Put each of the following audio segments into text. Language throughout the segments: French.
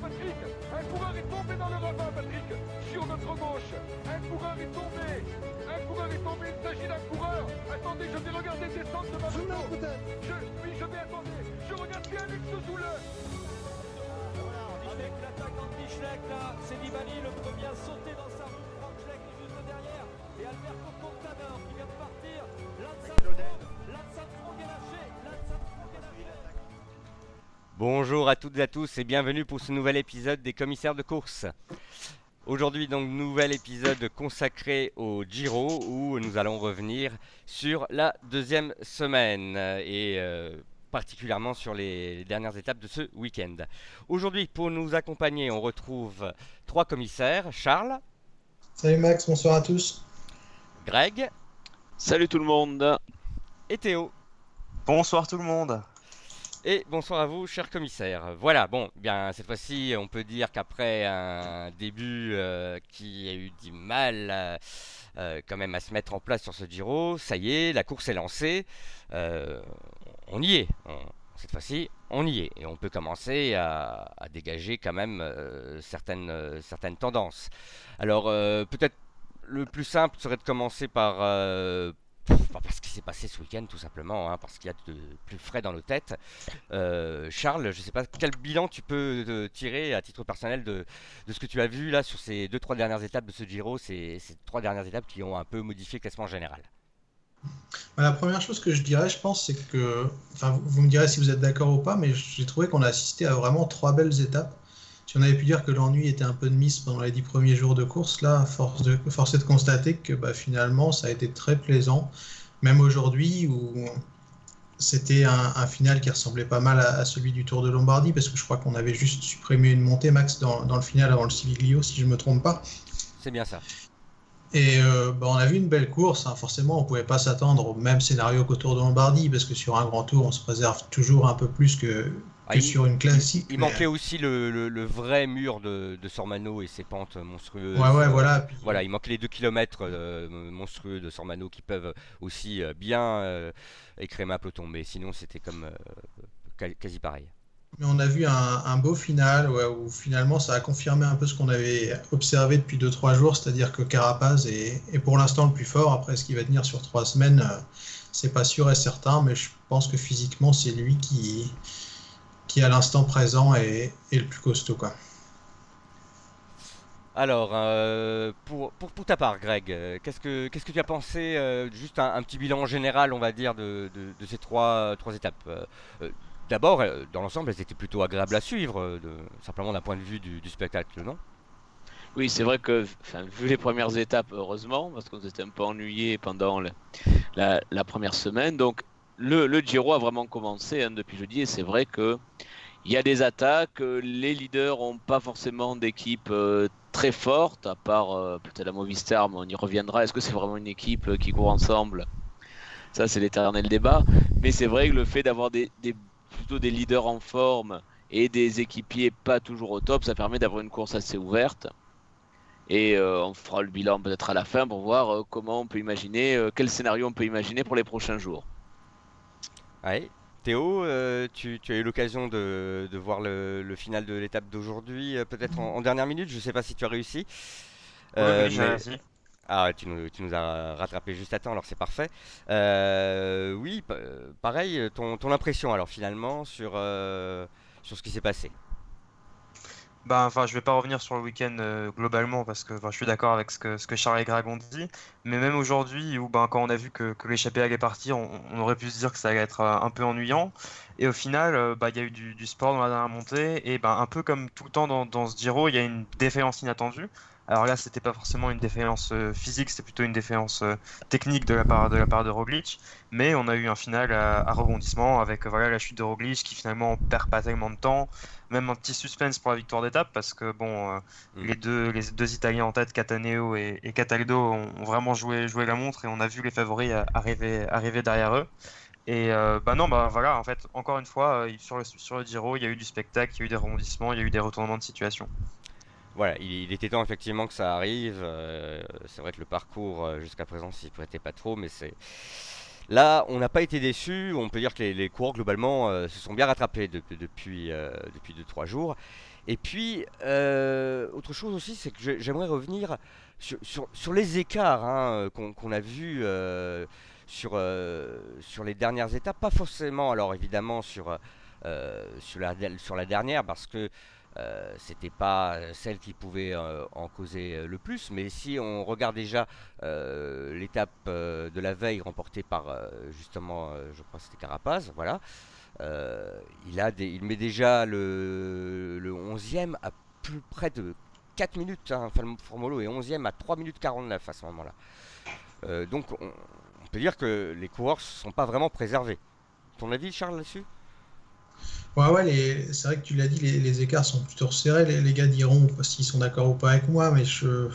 Patrick. Un coureur est tombé dans le ravin, Patrick. Sur notre gauche Un coureur est tombé. Un coureur est tombé, il s'agit d'un coureur. Attendez, je vais regarder descendre de ma moto je, Oui, je vais attendre Je regarde bien Alex Zoule Avec l'attaque d'Antischleck, là, c'est Nibali le premier à sauter dans sa roue. Franck Schleck est juste derrière. Et Contador Bonjour à toutes et à tous et bienvenue pour ce nouvel épisode des commissaires de course. Aujourd'hui donc nouvel épisode consacré au Giro où nous allons revenir sur la deuxième semaine et euh, particulièrement sur les dernières étapes de ce week-end. Aujourd'hui pour nous accompagner on retrouve trois commissaires, Charles, Salut Max, bonsoir à tous. Greg Salut tout le monde. et Théo. Bonsoir tout le monde. Et bonsoir à vous, cher commissaire. Voilà, bon, bien, cette fois-ci, on peut dire qu'après un début euh, qui a eu du mal euh, euh, quand même à se mettre en place sur ce Giro, ça y est, la course est lancée. On y est. On- cette fois-ci, on y est. Et on peut commencer à, à dégager quand même certaines, certaines tendances. Alors, peut-être le plus simple serait de commencer par, euh, par ce qui s'est passé ce week-end, tout simplement, hein, parce qu'il y a de plus frais dans nos têtes. Euh, Charles, je ne sais pas quel bilan tu peux tirer à titre personnel de, ce que tu as vu là sur ces deux trois dernières étapes de ce Giro, ces, ces trois dernières étapes qui ont un peu modifié le classement général? Bah, La première chose que je dirais, je pense, c'est que, enfin, vous me direz si vous êtes d'accord ou pas, mais j'ai trouvé qu'on a assisté à vraiment trois belles étapes. Si on avait pu dire que l'ennui était un peu de mise pendant les dix premiers jours de course, là, force, de, force est de constater que bah, finalement, ça a été très plaisant, même aujourd'hui où c'était un, un final qui ressemblait pas mal à, à celui du Tour de Lombardie, parce que je crois qu'on avait juste supprimé une montée, Max, dans, dans le final avant le Civiglio, si je me trompe pas. C'est bien ça. Et euh, bah, on a vu une belle course. hein. Forcément, on ne pouvait pas s'attendre au même scénario qu'au Tour de Lombardie, parce que sur un grand tour, on se préserve toujours un peu plus que, Ah, il- sur une classique. Il mais- manquait aussi le, le- le vrai mur de, de Sormano et ses pentes monstrueuses. Ouais, ouais, voilà. Puis- Voilà, il manquait les 2 km monstrueux de Sormano qui peuvent aussi euh, bien euh, écrémer un peloton, mais sinon c'était comme euh, quasi- pareil. Mais on a vu un, un beau final ouais, où finalement ça a confirmé un peu ce qu'on avait observé depuis 2-3 jours, c'est-à-dire que Carapaz est, est pour l'instant le plus fort. Après, ce qui va tenir sur 3 semaines, euh, c'est pas sûr et certain, mais je pense que physiquement, c'est lui qui, qui à l'instant présent est, est le plus costaud. Quoi. Alors, euh, pour, pour, pour ta part, Greg, euh, qu'est-ce que qu'est-ce que tu as pensé, euh, juste un, un petit bilan général, on va dire, de, de, de ces trois, trois étapes Euh, D'abord, dans l'ensemble, elles étaient plutôt agréables à suivre, de, simplement d'un point de vue du, du spectacle, non? Oui, c'est vrai que, enfin, vu les premières étapes, heureusement, parce qu'on s'était un peu ennuyé pendant le- la, la première semaine. Donc, le, Giro a vraiment commencé hein, depuis jeudi, et c'est vrai que il y a des attaques. euh, Les leaders n'ont pas forcément d'équipe euh, très forte, à part euh, peut-être la Movistar, mais on y reviendra. Est-ce que c'est vraiment une équipe qui court ensemble? Ça, c'est l'éternel débat. Mais c'est vrai que le fait d'avoir plutôt des leaders en forme et des équipiers pas toujours au top, ça permet d'avoir une course assez ouverte. Et on fera le bilan peut-être à la fin pour voir comment on peut imaginer, quel scénario on peut imaginer pour les prochains jours. Ouais. Théo, euh, tu, tu as eu l'occasion de, de voir le, le final de l'étape d'aujourd'hui, euh, peut-être en, en dernière minute, je ne sais pas si tu as réussi. Euh, Oui, oui, j'ai mais- réussi. Ah, tu nous, tu nous as rattrapé juste à temps, alors c'est parfait. Euh, oui, pa- euh, pareil, ton, ton impression alors finalement sur, euh, sur ce qui s'est passé? Bah, enfin, je vais pas revenir sur le week-end euh, globalement parce que je suis d'accord avec ce que, ce Charles et Greg ont dit. Mais même aujourd'hui, où ben, quand on a vu que, que l'échappée allait partir, on, on aurait pu se dire que ça allait être euh, un peu ennuyant. Et au final, euh, bah, il y a eu du, du sport dans la dernière montée. Et ben, un peu comme tout le temps dans, dans ce Giro, il y a une défaillance inattendue. Alors là, c'était pas forcément une défaillance euh, physique, c'était plutôt une défaillance euh, technique de la part de la part de Roglic. Mais on a eu un final à, à rebondissement avec euh, voilà la chute de Roglic qui finalement perd pas tellement de temps. Même un petit suspense pour la victoire d'étape parce que bon, euh, Mm. les deux les deux Italiens en tête, Cataneo et, et Cataldo, ont, vraiment joué joué la montre et on a vu les favoris arriver arriver derrière eux. Et euh, bah non, bah voilà, en fait, encore une fois, euh, sur le, sur le Giro, il y a eu du spectacle, il y a eu des rebondissements, il y a eu des retournements de situation. Voilà, il, était temps effectivement que ça arrive. euh, c'est vrai que le parcours euh, jusqu'à présent s'y prêtait pas trop, mais c'est Là, on n'a pas été déçus. On peut dire que les, les coureurs, globalement, euh, se sont bien rattrapés de- de- depuis 2-3 jours. Et puis, autre chose aussi, c'est que j'ai- j'aimerais revenir sur, sur- les écarts hein, qu'on a vus sur, sur les dernières étapes. Pas forcément, alors évidemment, sur, sur, la, sur la dernière, parce que euh, c'était pas celle qui pouvait euh, en causer euh, le plus. Mais si on regarde déjà euh, l'étape euh, de la veille remportée par euh, justement, euh, je crois que c'était Carapaz, voilà. Euh, il, a il met déjà le, le 11e à plus près de 4 minutes. Hein, Formolo est 11e à 3 minutes 49 à ce moment-là. Euh, donc on, on peut dire que les coureurs ne sont pas vraiment préservés. Ton avis, Charles, là-dessus? Ouais, ouais, c'est vrai que tu l'as dit, les, les écarts sont plutôt resserrés. Les, les gars diront s'ils sont d'accord ou pas avec moi, mais je,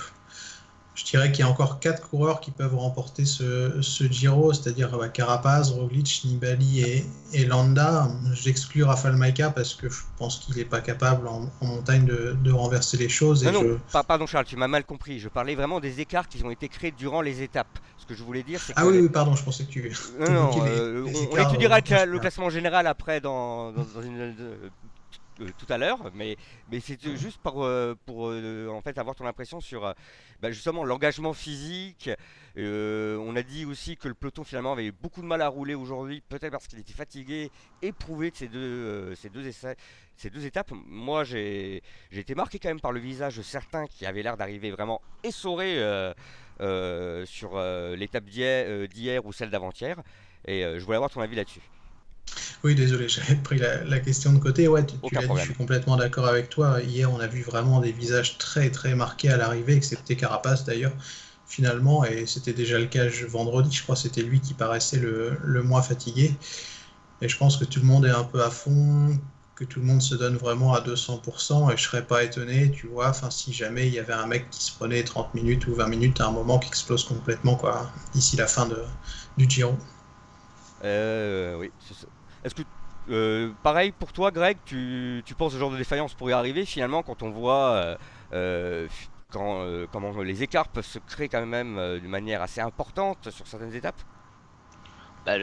je dirais qu'il y a encore quatre coureurs qui peuvent remporter ce, ce Giro, c'est-à-dire bah, Carapaz, Roglic, Nibali et, et Landa. J'exclus Rafael Maika parce que je pense qu'il n'est pas capable en, en montagne de, de renverser les choses. Et Non, je- non, pa- pardon Charles, tu m'as mal compris. Je parlais vraiment des écarts qui ont été créés durant les étapes. Ce que je voulais dire, c'est que... Ah oui, oui, pardon, je pensais que tu. Non, non, évoquais les- euh, les on, étudiera euh, le, classement général après dans, dans- dans une, euh, tout à l'heure, mais, mais c'est juste pour, euh, pour euh, en fait avoir ton impression sur euh, bah, justement l'engagement physique. On a dit aussi que le peloton finalement avait beaucoup de mal à rouler aujourd'hui, peut-être parce qu'il était fatigué, éprouvé de ces deux, ces deux essais. Ces deux étapes, moi j'ai été marqué quand même par le visage de certains qui avaient l'air d'arriver vraiment essorés euh, euh, sur euh, l'étape d'hier ou celle d'avant-hier. Et je voulais avoir ton avis là-dessus. Oui, désolé, j'avais pris la, la question de côté. Ouais, tu, tu dit, je suis complètement d'accord avec toi. Hier, on a vu vraiment des visages très très marqués à l'arrivée, excepté Carapace d'ailleurs, finalement, et c'était déjà le cas je- vendredi. Je crois que c'était lui qui paraissait le, le moins fatigué. Et je pense que tout le monde est un peu à fond, que tout le monde se donne vraiment à 200%, et je serais pas étonné, tu vois, enfin, si jamais il y avait un mec qui se prenait 30 minutes ou 20 minutes à un moment qui explose complètement, quoi, d'ici la fin de, du Giro. Euh, oui. c'est ça. Est-ce que euh, pareil pour toi, Greg, tu, tu penses ce genre de défaillance pourrait arriver finalement quand on voit euh, euh, quand, comment les écarts peuvent se créer quand même d'une manière assez importante sur certaines étapes? Bah,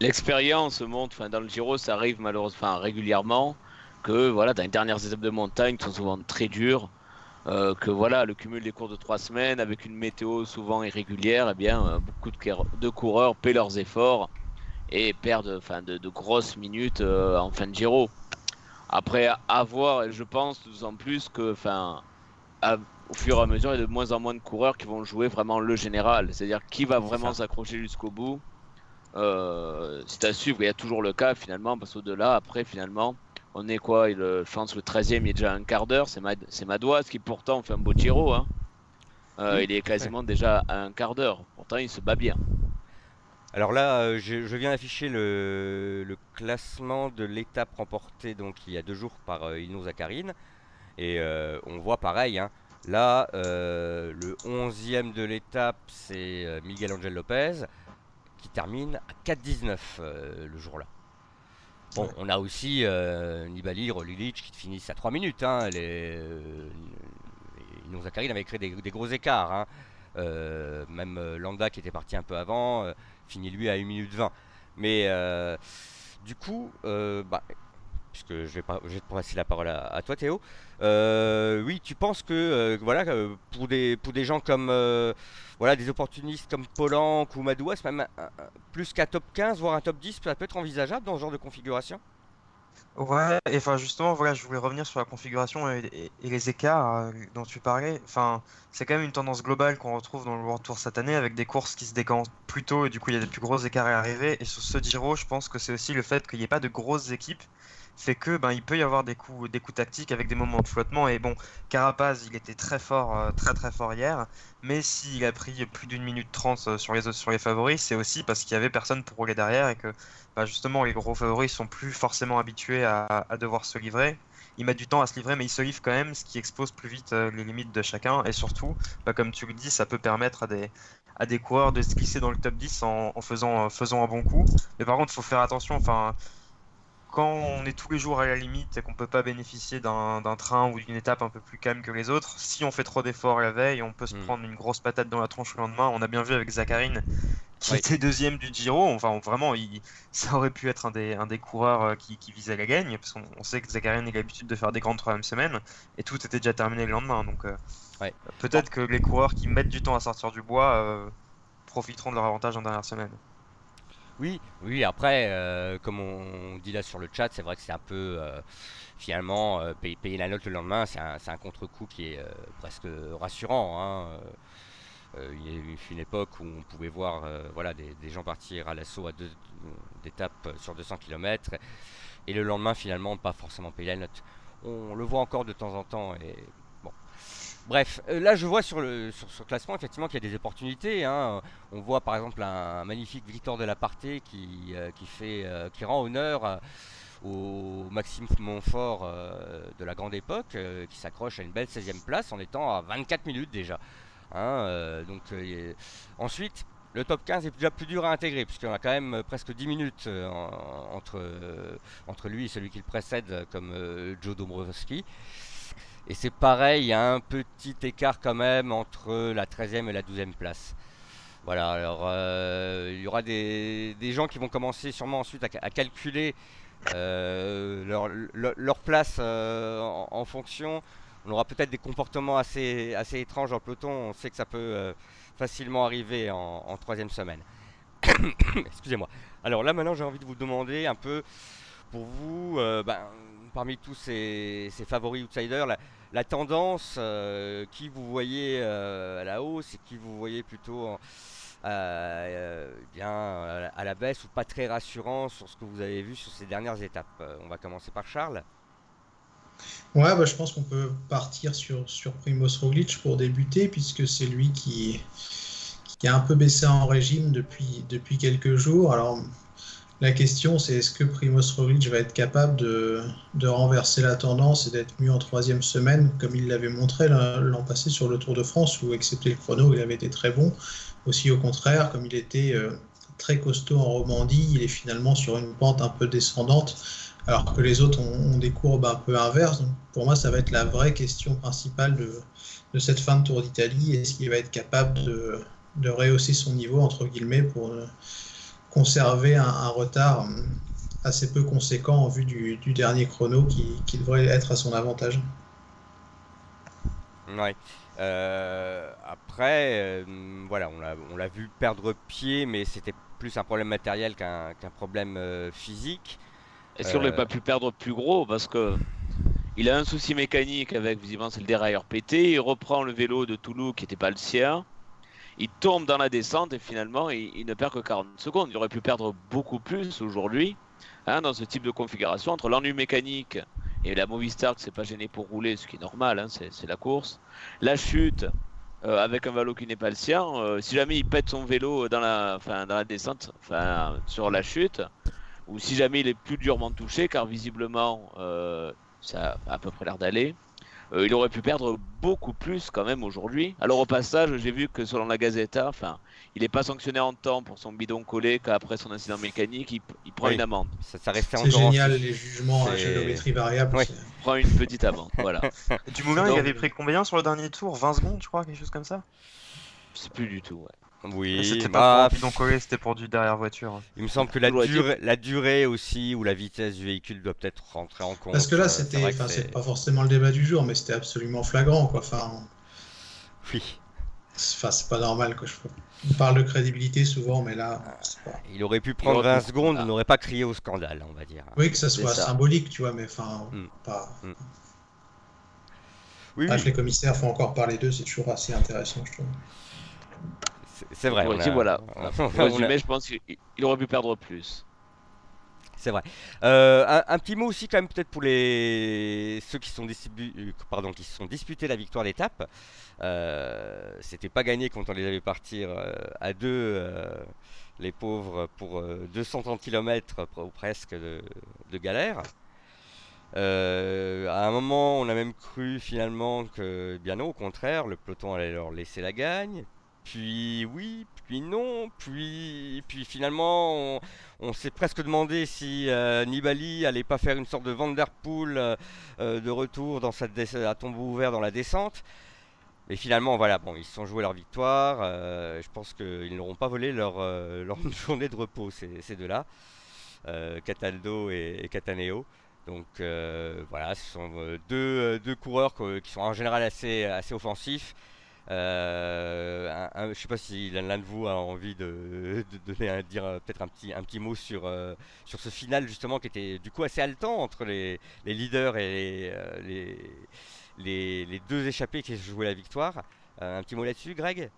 L'expérience montre, dans le Giro, ça arrive malheureusement régulièrement que voilà, dans les dernières étapes de montagne qui sont souvent très dures, que voilà, le cumul des cours de trois semaines avec une météo souvent irrégulière, eh bien, beaucoup de, de coureurs paient leurs efforts et perdent enfin, de, de grosses minutes euh, en fin de Giro. Après, à voir, et je pense en plus que, enfin, à- au fur et à mesure, il y a de moins en moins de coureurs qui vont jouer vraiment le général, c'est-à-dire qui va vraiment s'accrocher jusqu'au bout. Euh, c'est à suivre, il y a toujours le cas finalement, parce qu'au-delà, après finalement, on est quoi il, euh, Je pense que le 13 e il est déjà à un quart d'heure, c'est Mad- c'est Madoise qui pourtant fait un beau Giro. Hein. Euh, il est quasiment déjà à un quart d'heure, pourtant il se bat bien. Alors là, euh, je, je viens d'afficher le, le classement de l'étape remportée donc il y a deux jours par euh, Ilno Zakharine. Et euh, on voit pareil. hein. Là, euh, le 11e de l'étape, c'est Miguel Angel Lopez qui termine à 4,19 euh, le jour-là. Bon, on a aussi Nibali, Roglic qui finissent à 3 minutes. Hein. Les, Ilno Zakharine avait créé des, des gros écarts. hein. Même Landa qui était parti un peu avant. Finit lui à 1 minute 20. Mais euh, du coup, euh, bah, puisque je vais, pas, je vais te passer la parole à, toi Théo, euh, oui, tu penses que voilà, pour, des, pour des gens comme voilà, des opportunistes comme Polanc ou Madouas, même un- un- plus qu'un top 15, voire un top 10, ça peut être envisageable dans ce genre de configuration? Ouais, et enfin justement, voilà, je voulais revenir sur la configuration et, les écarts euh, dont tu parlais. Enfin, c'est quand même une tendance globale qu'on retrouve dans le World Tour cette année avec des courses qui se décantent plus tôt et du coup il y a des plus gros écarts à l'arrivée. Et sur ce Giro, je pense que c'est aussi le fait qu'il n'y ait pas de grosses équipes fait que ben il peut y avoir des coups des coups tactiques avec des moments de flottement. Et bon Carapaz il était très fort euh, très très fort hier. Mais s'il a pris plus d'une minute trente euh, sur les sur les favoris c'est aussi parce qu'il y avait personne pour rouler derrière et que bah, justement les gros favoris sont plus forcément habitués à, à devoir se livrer. Ils mettent du temps à se livrer mais ils se livrent quand même ce qui expose plus vite euh, les limites de chacun. Et surtout bah, comme tu le dis ça peut permettre à des à des coureurs de se glisser dans le top 10 en, faisant, faisant un bon coup. Mais par contre il faut faire attention enfin quand on est tous les jours à la limite et qu'on peut pas bénéficier d'un train ou d'une étape un peu plus calme que les autres, si on fait trop d'efforts la veille, on peut se Mm. prendre une grosse patate dans la tronche le lendemain. On a bien vu avec Zacharine qui était deuxième du Giro. Enfin, vraiment, il, ça aurait pu être un des, un des coureurs euh, qui, qui visait la gagne, parce qu'on sait que Zakarian a l'habitude de faire des grandes troisième semaines, et tout était déjà terminé le lendemain. Donc, euh, Ouais. peut-être que les coureurs qui mettent du temps à sortir du bois euh, profiteront de leur avantage en dernière semaine. Oui, oui, après, euh, comme on dit là sur le chat, c'est vrai que c'est un peu, euh, finalement, euh, payer, la note le lendemain, c'est un, contre-coup qui est presque rassurant. hein. Il y a eu une époque où on pouvait voir voilà, des, gens partir à l'assaut à deux d'étapes sur 200 km et le lendemain, finalement, pas forcément payer la note. On le voit encore de temps en temps et. Bref, euh, là je vois sur le classement effectivement qu'il y a des opportunités. hein. On voit par exemple un, magnifique Victor de la Parté qui, euh, euh, qui rend honneur au Maxime Montfort de la grande époque, qui s'accroche à une belle 16e place en étant à 24 minutes déjà. Hein, ensuite, le top 15 est déjà plus dur à intégrer, en a quand même presque 10 minutes en- entre, lui et celui qui le précède, comme Joe Dombrowski. Et c'est pareil, il y a un petit écart quand même entre la 13e et la 12e place. Voilà, alors euh, il y aura des, gens qui vont commencer sûrement ensuite à, ca- à calculer euh, leur, leur- place euh, en, en fonction. On aura peut-être des comportements assez, assez étranges le peloton. On sait que ça peut facilement arriver en, en troisième semaine. Excusez-moi. Alors là maintenant j'ai envie de vous demander un peu pour vous, euh, ben, parmi tous ces, favoris outsiders, la, tendance, euh, qui vous voyez euh, à la hausse et qui vous voyez plutôt en- bien à la- baisse ou pas très rassurant sur ce que vous avez vu sur ces dernières étapes? On va commencer par Charles. Ouais, bah, je pense qu'on peut partir sur, sur Primoz Roglic pour débuter, puisque c'est lui qui, qui a un peu baissé en régime depuis, depuis quelques jours. Alors, la question, c'est est-ce que Primoz Roglic va être capable de, renverser la tendance et d'être mieux en troisième semaine, comme il l'avait montré l'an passé sur le Tour de France, où, excepté le chrono, il avait été très bon. Aussi, au contraire, comme il était euh, très costaud en Romandie, il est finalement sur une pente un peu descendante alors que les autres ont, des courbes un peu inverses. Pour moi, ça va être la vraie question principale de, cette fin de Tour d'Italie. Est-ce qu'il va être capable de, de rehausser son niveau, entre guillemets, pour euh, conserver un, un retard euh, assez peu conséquent en vue du, du dernier chrono qui, qui devrait être à son avantage Ouais. Euh, après, euh, voilà, on l'a, vu perdre pied, mais c'était plus un problème matériel qu'un, problème euh, physique. Est-ce qu'il n'aurait Euh. pas pu perdre plus gros Parce que il a un souci mécanique avec, visiblement, c'est le dérailleur pété. Il reprend le vélo de Toulouse qui n'était pas le sien. Il tombe dans la descente et finalement, il, ne perd que 40 secondes. Il aurait pu perdre beaucoup plus aujourd'hui hein, dans ce type de configuration entre l'ennui mécanique et la Movistar qui s'est pas gêné pour rouler, ce qui est normal, hein, c'est la course. La chute euh, avec un vélo qui n'est pas le sien. euh, si jamais il pète son vélo dans la, descente, sur la chute, ou si jamais il est plus durement touché, car visiblement euh, ça a à peu près l'air d'aller, euh, il aurait pu perdre beaucoup plus quand même aujourd'hui. Alors au passage, j'ai vu que selon la Gazeta, enfin, il n'est pas sanctionné en temps pour son bidon collé qu'après son incident mécanique, il, il prend Oui. une amende. Ça, ça restait C'est en génial, les jugements à c'est- géométrie variable. Oui. c'est- Il prend une petite amende, voilà. Et Dumoulin, Donc- il avait pris combien sur le dernier tour? 20 secondes, je crois, quelque chose comme ça? Je sais plus du tout. ouais. Oui, C'était bah, pas pour un bidon collé, c'était pour du derrière voiture. il me semble que la la durée aussi ou la vitesse du véhicule doit peut-être rentrer en compte. Parce que là, Euh, c'était, vrai que enfin, c'est- c'est pas forcément le débat du jour, mais c'était absolument flagrant, quoi. Enfin, Oui, c'est enfin, c'est pas normal, quoi. Je... On parle de crédibilité souvent, mais là, c'est pas... il aurait pu prendre aurait 20 pu- secondes, ah. on n'aurait pas crié au scandale, on va dire. Oui, que ça C'est soit ça. symbolique, tu vois, mais enfin, Mm. pas. Oui, oui, que les commissaires font encore parler d'eux, c'est toujours assez intéressant, je trouve. C'est- vrai. On a- voilà. on a- Pour on a- résumer, je pense qu'il il aurait pu perdre plus. C'est vrai. Euh, un, un petit mot aussi quand même peut-être pour les ceux qui sont distribu- euh, pardon qui se sont disputés la victoire d'étape. Euh, C'était pas gagné quand on les avait partir euh, à deux, euh, les pauvres pour euh, 230 km ou presque de, de galère. Euh, à un moment, on a même cru finalement que, bien non, au contraire, le peloton allait leur laisser la gagne. Puis oui, puis non, puis, puis finalement, on, s'est presque demandé si euh, Nibali allait pas faire une sorte de Vanderpool euh, euh, de retour dans sa à tombeau ouvert dans la descente. Mais finalement, voilà, bon, ils se sont joués leur victoire. je pense qu'ils n'auront pas volé leur, leur journée de repos, ces, deux-là, Cataldo et, et Cataneo. Donc voilà, ce sont deux, deux coureurs qui sont en général assez, assez offensifs euh, je ne sais pas si l'un de vous a envie de, donner dire peut-être un petit, un petit mot sur, euh, sur ce final justement qui était du coup assez haletant entre les, les leaders et les, euh, les, les, deux échappés qui jouaient la victoire. un petit mot là-dessus, Greg?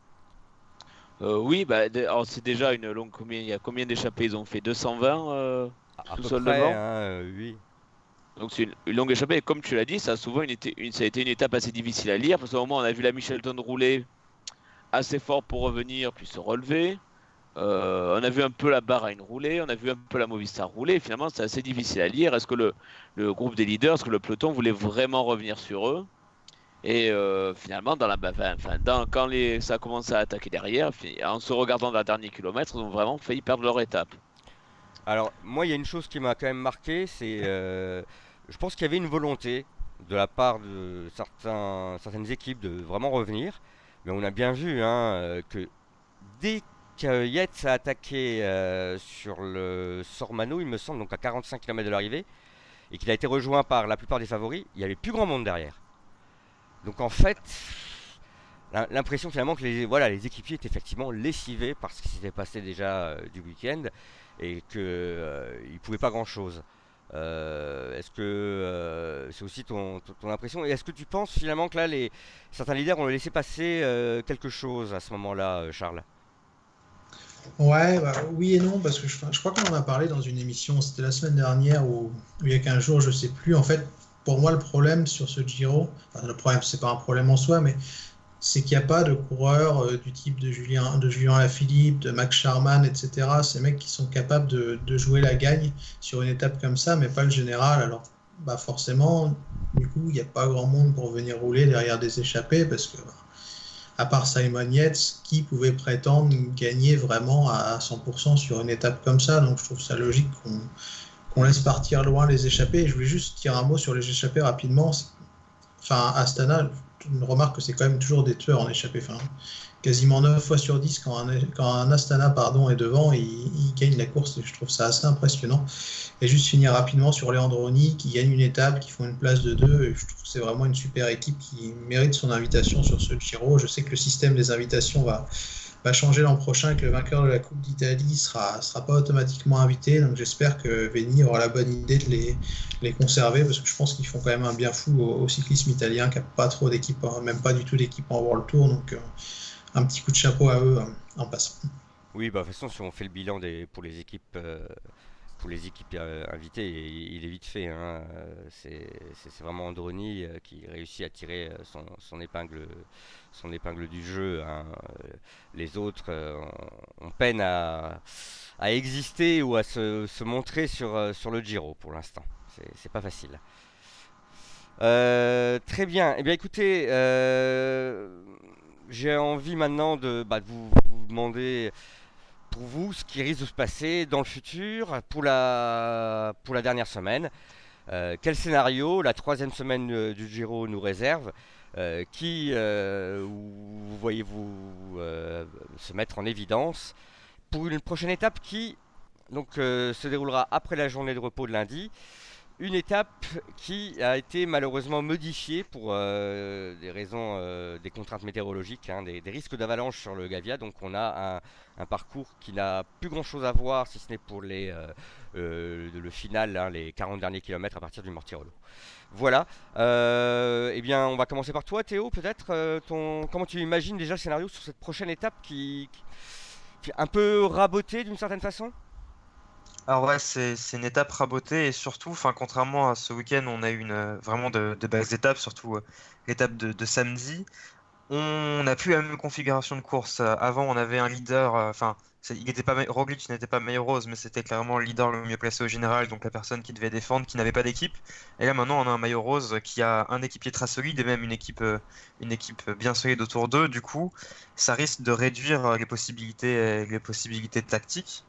Oui, bah, c'est déjà une longue. Combien, il y a combien d'échappés? Ils ont fait 220 à, tout seul devant hein, Oui. Donc c'est une, longue échappée. Et comme tu l'as dit, ça a souvent été une étape assez difficile à lire. Parce qu'au moment, on a vu la Michelton rouler assez fort pour revenir, puis se relever. Euh, on a vu un peu la Bahrain rouler, on a vu un peu la Movistar rouler. finalement, c'est assez difficile à lire. Est-ce que le, groupe des leaders, est-ce que le peloton voulait vraiment revenir sur eux? Et euh, finalement, dans la, enfin, dans, quand les, ça a commencé à attaquer derrière, en se regardant dans le dernier kilomètre, ils ont vraiment failli perdre leur étape. Alors, moi, il y a une chose qui m'a quand même marqué, c'est. Euh, je pense qu'il y avait une volonté de la part de certaines équipes de vraiment revenir. Mais on a bien vu hein, euh, que dès que Yates a attaqué euh, sur le Sormano, il me semble, donc à 45 km de l'arrivée, et qu'il a été rejoint par la plupart des favoris, il n'y avait plus grand monde derrière. Donc en fait, l'impression finalement que les, voilà, les équipiers étaient effectivement lessivés par ce qui s'était passé déjà du week-end et qu'ils ne pouvaient pas grand-chose. Euh, est-ce que euh, c'est aussi ton, impression Et est-ce que tu penses finalement que là, certains leaders ont laissé passer euh, quelque chose à ce moment-là, Charles? Ouais, bah, oui et non, parce que je, crois qu'on en a parlé dans une émission, c'était la semaine dernière ou, il y a 15 jours, je sais plus. En fait, pour moi, le problème sur ce Giro, enfin, le problème, c'est pas un problème en soi, mais c'est qu'il n'y a pas de coureurs euh, du type de Julien, de Julien Lafilippe, de Max Charman, etc. Ces mecs qui sont capables de, jouer la gagne sur une étape comme ça, mais pas le général. Alors, bah forcément, du coup, il n'y a pas grand monde pour venir rouler derrière des échappés parce que, bah, à part Simon Yates, qui pouvait prétendre gagner vraiment à 100% sur une étape comme ça? Donc, je trouve ça logique qu'on laisse partir loin les échappés. je voulais juste dire un mot sur les échappés rapidement. Enfin, Astana, une remarque que c'est quand même toujours des tueurs en échappée. Quasiment 9 fois sur 10, quand un, Astana pardon, est devant, il, il, gagne la course. Et je trouve ça assez impressionnant. Et juste finir rapidement sur Leandroni, qui gagne une étape, qui font une place de deux. je trouve que c'est vraiment une super équipe qui mérite son invitation sur ce Giro. Je sais que le système des invitations va va changer l'an prochain et que le vainqueur de la Coupe d'Italie sera, sera pas automatiquement invité. Donc j'espère que Veni aura la bonne idée de les, conserver parce que je pense qu'ils font quand même un bien fou au, cyclisme italien qui n'a pas trop d'équipe, hein, même pas du tout d'équipe en World Tour. Donc euh, un petit coup de chapeau à eux hein, en passant. Oui, bah, de toute façon, si on fait le bilan des, pour les équipes euh, pour les équipes euh, invitées, il, est vite fait. Hein. C'est vraiment Androni euh, qui réussit à tirer euh, son, épingle, son épingle du jeu. Hein. Les autres ont, peine à, exister ou à se, montrer sur, le Giro pour l'instant. C'est pas facile. très bien. Eh bien, écoutez, j'ai envie maintenant de, bah, de vous, demander pour vous ce qui risque de se passer dans le futur pour la, pour la dernière semaine. Euh, quel scénario la troisième semaine euh, du Giro nous réserve euh, Qui vous voyez-vous se mettre en évidence pour une prochaine étape qui donc, se déroulera après la journée de repos de lundi une étape qui a été malheureusement modifiée pour euh, des raisons, euh, des contraintes météorologiques, hein, des, risques d'avalanche sur le Gavia. Donc on a un, parcours qui n'a plus grand chose à voir, si ce n'est pour euh, le final, hein, les 40 derniers kilomètres à partir du Mortirolo. Voilà. eh bien, on va commencer par toi, Théo, peut-être. ton, comment tu imagines déjà le scénario sur cette prochaine étape qui, qui un peu rabotée d'une certaine façon? Alors ouais, c'est une étape rabotée et surtout, enfin contrairement à ce week-end, on a eu une, euh, vraiment de, de belles étapes, surtout euh, l'étape de, samedi. On n'a plus la même configuration de course. Euh, avant, on avait un leader, enfin, il était pas Roglic n'était pas meilleur rose, mais c'était clairement le leader le mieux placé au général, donc la personne qui devait défendre, qui n'avait pas d'équipe. Et là maintenant, on a un maillot rose qui a un équipier très solide et même une équipe, une équipe bien solide autour d'eux. Du coup, ça risque de réduire les possibilités, les possibilités tactiques.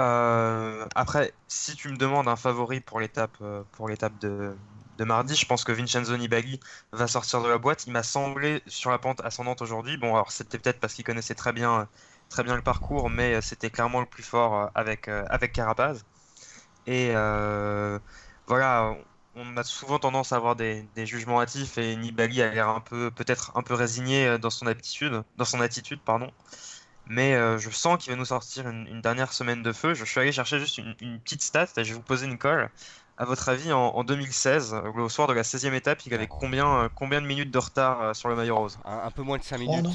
Euh, après, si tu me demandes un favori pour l'étape euh, pour l'étape de, mardi. Je pense que Vincenzo Nibali va sortir de la boîte. Il m'a semblé sur la pente ascendante aujourd'hui. Bon, alors c'était peut-être parce qu'il connaissait très bien, très bien le parcours, mais c'était clairement le plus fort avec, avec Carapaz. Et voilà, on a souvent tendance à avoir des, jugements hâtifs et Nibali a l'air un peu, peut-être un peu résigné dans son attitude, dans son attitude, pardon. Mais euh, je sens qu'il va nous sortir une, dernière semaine de feu. Je suis allé chercher juste une, petite stat et je vais vous poser une colle. À votre avis, en, 2016, au soir de la 16e étape, il avait combien, euh, combien de minutes de retard euh, sur le maillot rose? Un, peu moins de 5 minutes.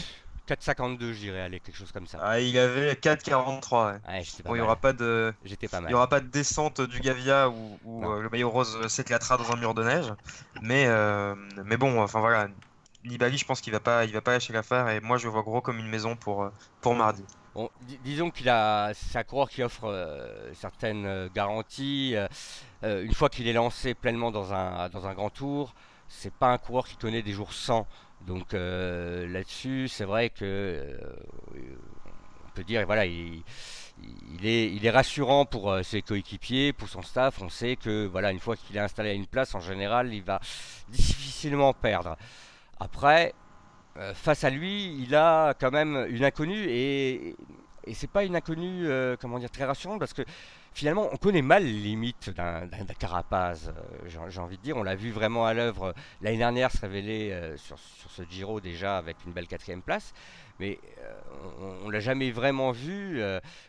4,52 je dirais, allez, quelque chose comme ça. Ah, il avait 4,43. Ouais. il n'y aura pas de, pas il y aura pas de descente du Gavia où, le maillot rose s'éclatera dans un mur de neige. Mais, mais bon, enfin voilà, Nibali, je pense qu'il va pas, il va pas lâcher l'affaire et moi je le vois gros comme une maison pour, euh, pour mardi. Bon, disons qu'il a, c'est un coureur qui offre euh, certaines euh, garanties. une fois qu'il est lancé pleinement dans un, dans un grand tour, c'est pas un coureur qui connaît des jours sans. Donc là-dessus, c'est vrai que on peut dire, voilà, il, il est, il est rassurant pour ses coéquipiers, pour son staff. On sait que voilà, une fois qu'il est installé à une place, en général, il va difficilement perdre. Après, euh, face à lui, il a quand même une inconnue et, et c'est pas une inconnue, euh, comment dire, très rassurante parce que finalement, on connaît mal les limites d'un Carapaz, euh, j'ai envie de dire. On l'a vu vraiment à l'œuvre l'année dernière se révéler sur, ce Giro déjà avec une belle quatrième place mais on, ne l'a jamais vraiment vu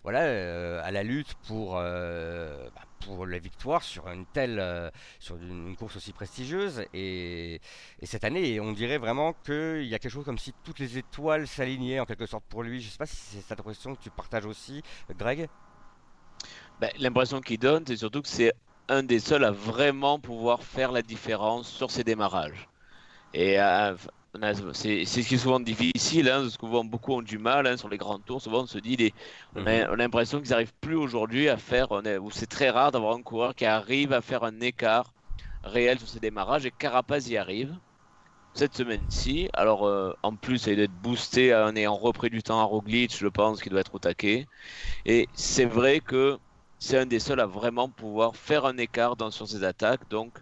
voilà, à la lutte pour, bah, pour la victoire sur une telle sur une, course aussi prestigieuse. Et, cette année, on dirait vraiment qu'il y a quelque chose comme si toutes les étoiles s'alignaient en quelque sorte pour lui. Je ne sais pas si c'est cette impression que tu partages aussi, Greg. Ben, l'impression qu'il donne, c'est surtout que c'est un des seuls à vraiment pouvoir faire la différence sur ses démarrages. C'est ce qui est souvent difficile, hein, parce que beaucoup ont du mal hein, sur les grands tours. Souvent, on se dit, mhm. on, a, l'impression qu'ils n'arrivent plus aujourd'hui à faire, ou c'est très rare d'avoir un coureur qui arrive à faire un écart réel sur ses démarrages, et Carapaz y arrive cette semaine-ci. Alors, euh, en plus, il doit être boosté en ayant repris du temps à Roglic, je pense qu'il doit être au taquet. Et c'est vrai que c'est un des seuls à vraiment pouvoir faire un écart dans, sur ses attaques. Donc,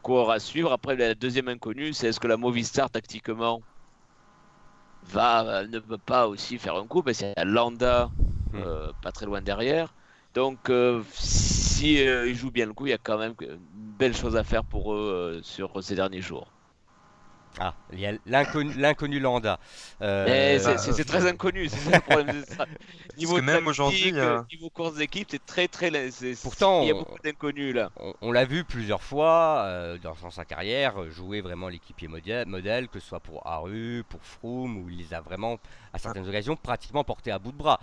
coureur à suivre. Après, la deuxième inconnue, c'est est-ce que la Movistar, tactiquement, va, euh, ne peut pas aussi faire un coup? Parce qu'il y a Landa hmm. euh, pas très loin derrière. Donc, euh, si ils jouent bien le coup, il y a quand même une belle chose à faire pour eux sur ces derniers jours. Ah, il y a l'inconnu Landa. Euh, c'est très inconnu, c'est ça le problème. Niveau Parce que même aujourd'hui, euh, niveau course d'équipe, c'est très très. Pourtant, il y a beaucoup d'inconnus là. On, l'a vu plusieurs fois euh, dans, sa carrière jouer vraiment l'équipier modèle, que ce soit pour Haru, pour Froome, où il les a vraiment, à certaines occasions, pratiquement portés à bout de bras.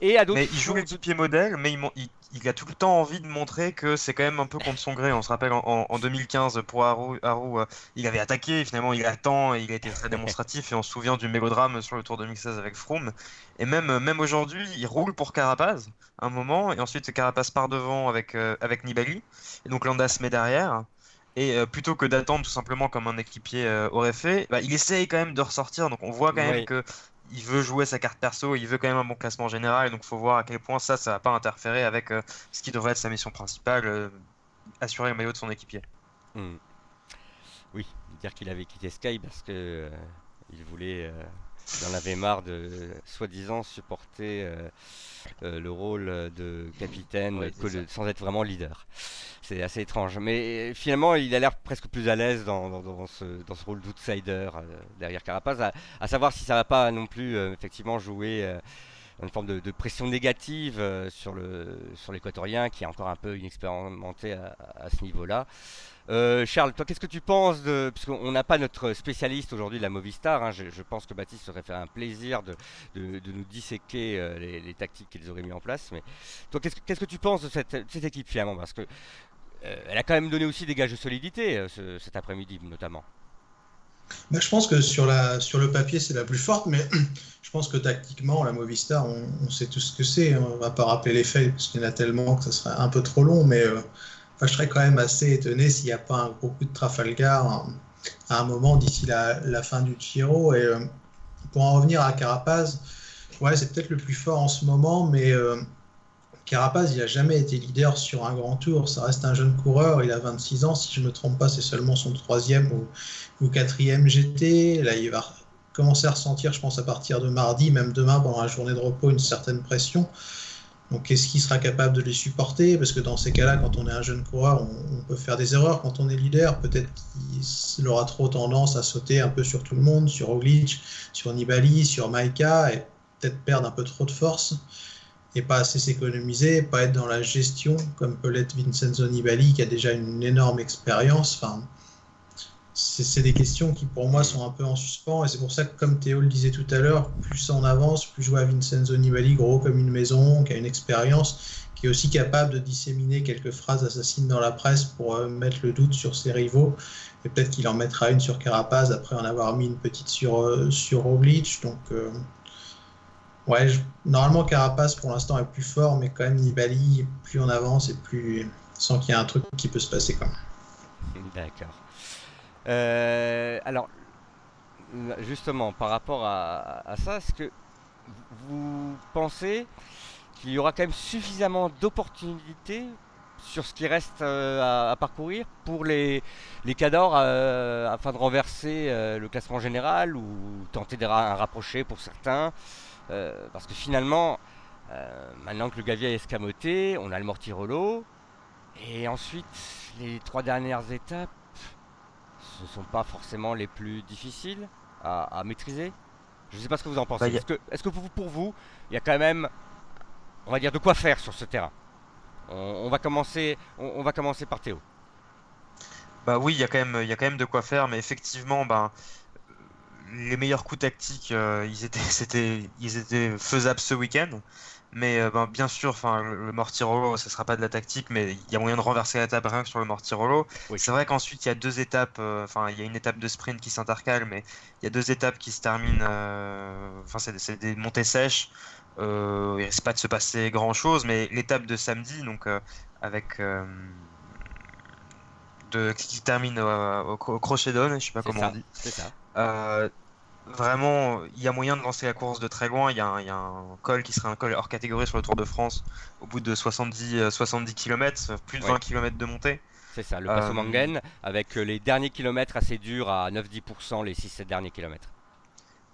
Et mais il joue l'équipier modèle, mais il, il, a tout le temps envie de montrer que c'est quand même un peu contre son gré. On se rappelle en, 2015 pour Haru, euh, il avait attaqué, finalement il attend, et il a été très démonstratif et on se souvient du mélodrame sur le Tour 2016 avec Froome. Et même, même aujourd'hui, il roule pour Carapaz un moment et ensuite Carapaz part devant avec, euh, avec Nibali et donc Landa se met derrière. Et euh, plutôt que d'attendre tout simplement comme un équipier aurait fait, bah, il essaye quand même de ressortir. Donc on voit quand même que il veut jouer sa carte perso, il veut quand même un bon classement général, donc faut voir à quel point ça, ça va pas interférer avec euh, ce qui devrait être sa mission principale, euh, assurer le maillot de son équipier. Hmm. Oui, dire qu'il avait quitté Sky parce que euh, il voulait, en avait marre de soi-disant supporter le rôle de capitaine sans être vraiment leader. C'est assez étrange. Mais finalement, il a l'air presque plus à l'aise dans, ce, rôle d'outsider euh, derrière Carapaz. À, savoir si ça va pas non plus euh, effectivement jouer euh, une forme de, pression négative sur l'équatorien qui est encore un peu inexpérimenté à ce niveau-là. Euh, Charles, toi, qu'est-ce que tu penses de. Puisqu'on n'a pas notre spécialiste aujourd'hui de la Movistar, hein, je, pense que Baptiste serait fait un plaisir de, nous disséquer euh, les, tactiques qu'ils auraient mis en place. Mais toi, qu'est-ce, que tu penses de cette, équipe finalement? Parce que euh, elle a quand même donné aussi des gages de solidité cet après-midi, notamment. Bah, je pense que sur, la, sur le papier, c'est la plus forte, mais je pense que tactiquement, la Movistar, on, sait tout ce que c'est. On va pas rappeler les faits, parce qu'il y en a tellement que ça serait un peu trop long, mais je serais quand même assez étonné s'il n'y a pas un gros coup de Trafalgar à un moment d'ici la, fin du Giro. Et euh, pour en revenir à Carapaz, ouais, c'est peut-être le plus fort en ce moment, mais euh, Carapaz, il n'a jamais été leader sur un grand tour. Ça reste un jeune coureur. Il a 26 ans. Si je ne me trompe pas, c'est seulement son troisième ou, quatrième GT. Là, il va commencer à ressentir, je pense, à partir de mardi, même demain, pendant la journée de repos, une certaine pression. Donc, est-ce qu'il sera capable de les supporter? Parce que dans ces cas-là, quand on est un jeune coureur, on, peut faire des erreurs. Quand on est leader, peut-être qu'il aura trop tendance à sauter un peu sur tout le monde, sur Oglitch, sur Nibali, sur Maika, et peut-être perdre un peu trop de force et pas assez s'économiser, pas être dans la gestion comme peut l'être Vincenzo Nibali qui a déjà une énorme expérience. Enfin, c'est des questions qui pour moi sont un peu en suspens et c'est pour ça que comme Théo le disait tout à l'heure, plus on avance, plus je vois Vincenzo Nibali gros comme une maison, qui a une expérience, qui est aussi capable de disséminer quelques phrases assassines dans la presse pour euh, mettre le doute sur ses rivaux et peut-être qu'il en mettra une sur Carapaz après en avoir mis une petite sur, euh, sur. Donc euh, Ouais, normalement Carapace pour l'instant est plus fort, mais quand même Nibali, plus on avance et plus sans qu'il y ait un truc qui peut se passer quand D'accord. Euh, alors, justement, par rapport à, ça, est-ce que vous pensez qu'il y aura quand même suffisamment d'opportunités sur ce qui reste euh, à, parcourir pour les, les cadors euh, afin de renverser le classement général ou tenter de un rapprocher pour certains? Euh, parce que finalement, euh, maintenant que le Gavier est escamoté, on a le Mortirolo. Et ensuite, les trois dernières étapes, ce ne sont pas forcément les plus difficiles à, maîtriser. Je ne sais pas ce que vous en pensez. Bah, est-ce que, pour, vous, il y a quand même, on va dire, de quoi faire sur ce terrain? On, va commencer, on, va commencer par Théo. Bah oui, il y a quand même, il y a quand même de quoi faire, mais effectivement, ben, les meilleurs coups tactiques, euh, ils, étaient, c'était, ils étaient faisables ce week-end. Mais euh, ben, bien sûr, enfin, le Mortirolo, ce sera pas de la tactique, mais il y a moyen de renverser la table rien que sur le Mortirolo. C'est vrai qu'ensuite, il y a deux étapes, euh, enfin, il y a une étape de sprint qui s'intercale, mais il y a deux étapes qui se terminent, enfin, c'est, des montées sèches. il risque pas de se passer grand chose, mais l'étape de samedi, donc avec. de, qui termine au, crochet d'On, je sais pas comment on dit. C'est ça. Euh, vraiment, il y a moyen de lancer la course de très loin. Il y, a un, col qui serait un col hors catégorie sur le Tour de France au bout de 70, 70 km, plus de 20 km de montée. C'est ça, le Passo euh, Mangen, avec euh, les derniers kilomètres assez durs à 9-10% les 6-7 derniers kilomètres.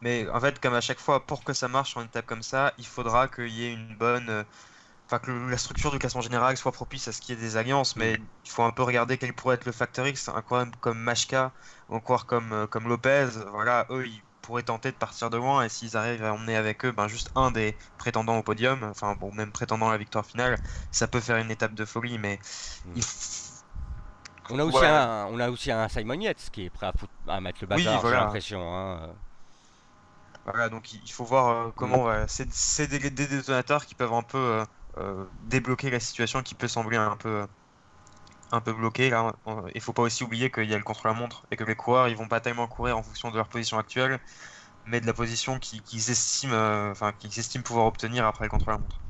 Mais en fait, comme à chaque fois, pour que ça marche sur une étape comme ça, il faudra qu'il y ait une bonne. Enfin, que la structure du classement général soit propice à ce qu'il y ait des alliances, mais mm. il faut un peu regarder quel pourrait être le facteur X. Un coureur comme Mashka ou encore comme, comme Lopez, voilà, eux, ils pourraient tenter de partir de loin et s'ils arrivent à emmener avec eux ben, juste un des prétendants au podium, enfin bon, même prétendant à la victoire finale, ça peut faire une étape de folie, mais hmm. On a, aussi un, on a aussi un Simon Yates qui est prêt à, mettre le bazar, j'ai l'impression. Hein. Voilà, donc il faut voir euh, comment hmm. c'est des, détonateurs qui peuvent un peu euh, euh, débloquer la situation qui peut sembler un peu un peu bloqué là. Il faut pas aussi oublier qu'il y a le contre-la-montre et que les coureurs ils vont pas tellement courir en fonction de leur position actuelle, mais de la position qu'ils estiment, euh, qu'ils estiment pouvoir obtenir après le contre-la-montre.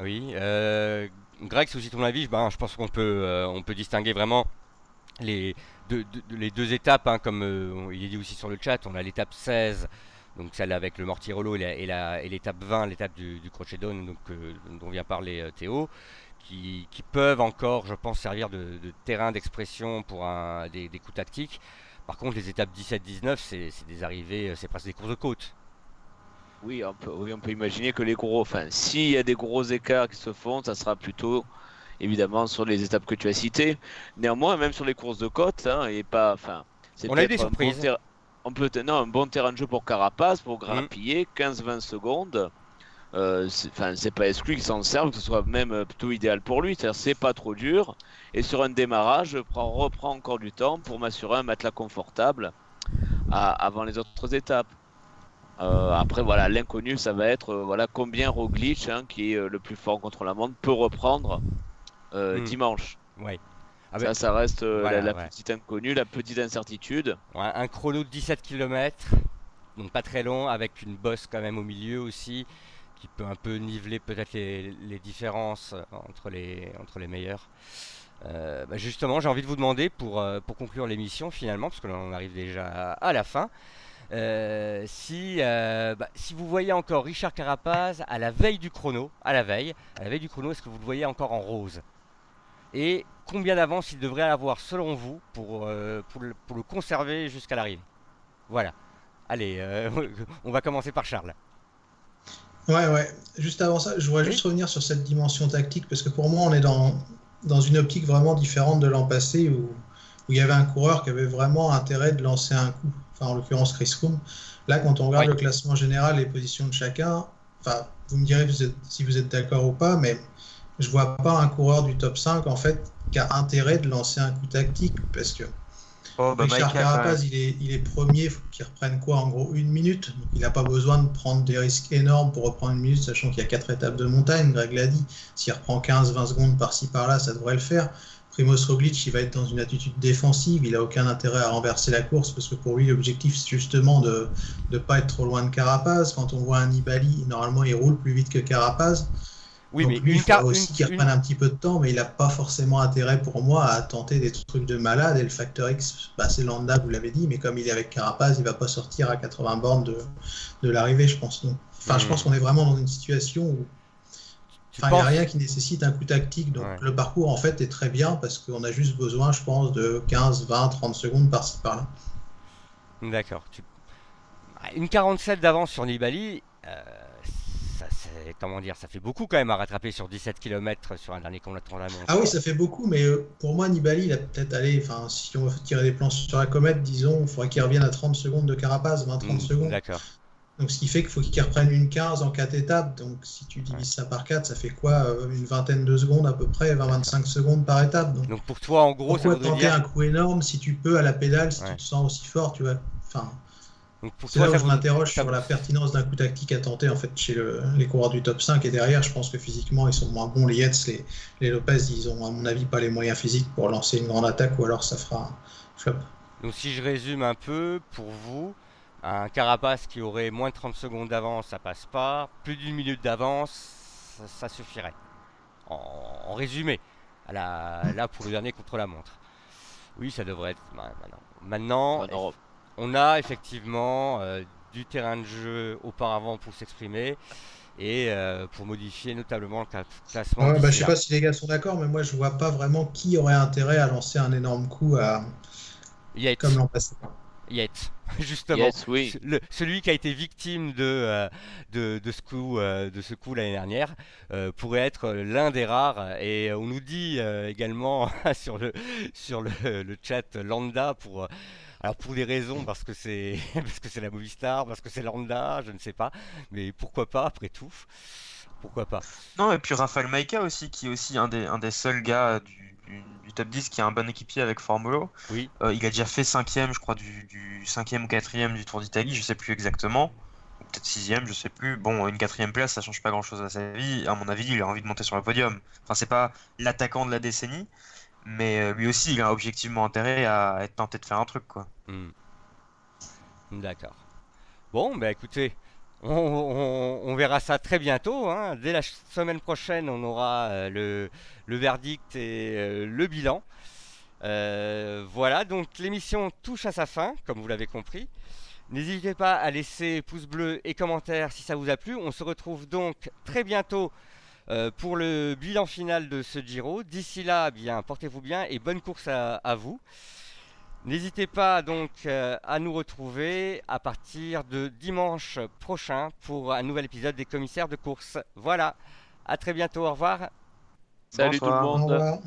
Oui, euh, Greg, c'est aussi ton avis. Ben, je pense qu'on peut, euh, on peut distinguer vraiment les deux, les deux étapes, hein, comme euh, il est dit aussi sur le chat. On a l'étape 16, donc celle avec le Mortirolo, et l'étape 20, l'étape du, du Crochet donc, dont vient parler Théo qui, peuvent encore, je pense, servir de, terrain d'expression pour un, des, coups tactiques. Par contre, les étapes 17-19, c'est des arrivées, c'est presque des courses de côte. Oui on, peut, oui, on peut imaginer que les gros, enfin, s'il y a des gros écarts qui se font, ça sera plutôt évidemment sur les étapes que tu as citées. Néanmoins, même sur les courses de côte, hein, et pas, enfin, on a eu des surprises. On peut, non, un bon terrain de jeu pour Carapace pour grappiller 15-20 secondes. Euh, c'est pas exclu qu'il s'en serve, que ce soit même euh, plutôt idéal pour lui. C'est-à-dire, c'est pas trop dur. Et sur un démarrage, je reprends encore du temps pour m'assurer un matelas confortable avant les autres étapes. Euh, après, voilà, l'inconnu, ça va être voilà combien Roglic, hein, qui est le plus fort contre la montre, peut reprendre hmm. dimanche. Ouais. Ah ça, ben, ça reste la, petite inconnue, la petite incertitude. un chrono de 17 km, donc pas très long, avec une bosse quand même au milieu aussi qui peut un peu niveler peut-être les, différences entre les, entre les meilleurs. Euh, bah, justement, j'ai envie de vous demander pour, euh, pour conclure l'émission finalement, parce que l'on arrive déjà à, la fin, euh, si, euh, bah, si vous voyez encore Richard Carapaz à la veille du chrono, à la veille, à la veille du chrono, est-ce que vous le voyez encore en rose? Et combien d'avance il devrait avoir selon vous pour, euh, pour, le, pour le conserver jusqu'à l'arrivée Voilà. Allez, euh, on va commencer par Charles. Ouais, ouais. Juste avant ça, je voudrais Oui. juste revenir sur cette dimension tactique, parce que pour moi, on est dans, dans une optique vraiment différente de l'an passé, où, où il y avait un coureur qui avait vraiment intérêt de lancer un coup, enfin en l'occurrence Chris Froome. Là, quand on regarde le classement général, les positions de chacun, enfin, vous me direz vous êtes- si vous êtes d'accord ou pas, mais je vois pas un coureur du top 5, en fait, qui a intérêt de lancer un coup tactique, parce que Oh, bah, Richard. Carapaz, il est, il est premier, il faut qu'il reprenne quoi En gros, une minute? Donc, il n'a pas besoin de prendre des risques énormes pour reprendre une minute, sachant qu'il y a quatre étapes de montagne. Greg l'a dit. S'il reprend 15-20 secondes par-ci par-là, ça devrait le faire. Primoz Roglic, il va être dans une attitude défensive. Il n'a aucun intérêt à renverser la course parce que pour lui, l'objectif, c'est justement de ne pas être trop loin de Carapaz. Quand on voit un Nibali, normalement, il roule plus vite que Carapaz. Oui, Donc mais lui, une il car- faudra aussi qu'il une- reprenne un petit peu de temps, mais il n'a pas forcément intérêt pour moi à tenter des trucs de malade. Et le facteur X, bah, c'est Landa, vous l'avez dit, mais comme il est avec Carapaz, il va pas sortir à 80 bornes de, de l'arrivée, je pense. Donc, enfin, je Hmm. pense qu'on est vraiment dans une situation où enfin, il n'y a rien qui nécessite un coup tactique. Donc Ouais. le parcours, en fait, est très bien parce qu'on a juste besoin, je pense, de 15, 20, 30 secondes par-ci par-là. D'accord. Tu- Ah, Une 47 d'avance sur Nibali, euh, comment dire, ça fait beaucoup quand même à rattraper sur 17 km sur un dernier contre la montre. Ah oui, ça fait beaucoup, mais euh, pour moi, Nibali, il a peut-être allé, enfin, si on veut tirer des plans sur la comète, disons, il faudrait qu'il revienne à 30 secondes de Carapaz, 20-30 Mm, secondes. D'accord. Donc, ce qui fait qu'il faut qu'il reprenne une 15 en 4 étapes. Donc, si tu divises ça par 4, ça fait quoi euh, Une vingtaine de secondes à peu près, 20-25 secondes par étape. Donc, Donc pour toi, en gros, ça pourquoi voudrait tenter dire. un coup énorme si tu peux à la pédale, si Ouais. tu te sens aussi fort, tu vois Enfin, Donc pour c'est toi, là où je m'interroge sur la pertinence d'un coup tactique à tenter en fait chez le- les coureurs du top 5 et derrière je pense que physiquement ils sont moins bons les Yates, les, les Lopez ils ont à mon avis pas les moyens physiques pour lancer une grande attaque ou alors ça fera un flop. Donc si je résume un peu, pour vous, un carapace qui aurait moins de 30 secondes d'avance, ça passe pas. Plus d'une minute d'avance, ça, ça suffirait. En, en résumé, à la, là pour le dernier contre la montre. Oui, ça devrait être maintenant. Maintenant, En Europe. On a effectivement euh, du terrain de jeu auparavant pour s'exprimer et euh, pour modifier notablement le cla- classement. Ouais, bah, je d'ici sais pas si les gars sont d'accord mais moi je vois pas vraiment qui aurait intérêt à lancer un énorme coup à... Yates, comme l'an passé. Yates, justement. Yes, oui. Le- celui qui a été victime de, euh, de, de ce coup, euh, de ce coup l'année dernière euh, pourrait être l'un des rares. Et on nous dit euh, également sur le, sur le, le chat Lambda pour, euh, alors pour des raisons parce que c'est parce que c'est la Movistar, parce que c'est Lambda, je ne sais pas, mais pourquoi pas après tout? Pourquoi pas? Non, et puis Raphaël Maïka aussi, qui est aussi un des, un des seuls gars du, du- du top 10 qui a un bon équipier avec Formulo. Oui. Euh, il a déjà fait cinquième, je crois, du, du cinquième ou quatrième du Tour d'Italie, je sais plus exactement. Peut-être sixième, je sais plus. Bon, une quatrième place, ça change pas grand-chose à sa vie. À mon avis, il a envie de monter sur le podium. Enfin, c'est pas l'attaquant de la décennie, mais euh, lui aussi, il a objectivement intérêt à être tenté de faire un truc, quoi. Hmm. D'accord. Bon, bah écoutez, on, verra ça très bientôt. hein. Dès la semaine prochaine, on aura euh, le, verdict et euh, le bilan. Voilà, donc l'émission touche à sa fin, comme vous l'avez compris. N'hésitez pas à laisser pouce bleu et commentaires si ça vous a plu. On se retrouve donc très bientôt euh, pour le bilan final de ce Giro. D'ici là, bien portez-vous bien et bonne course à- à vous. N'hésitez pas donc euh, à nous retrouver à partir de dimanche prochain pour un nouvel épisode des commissaires de course. Voilà, à très bientôt, au revoir. Salut Bonsoir. tout le monde. revoir.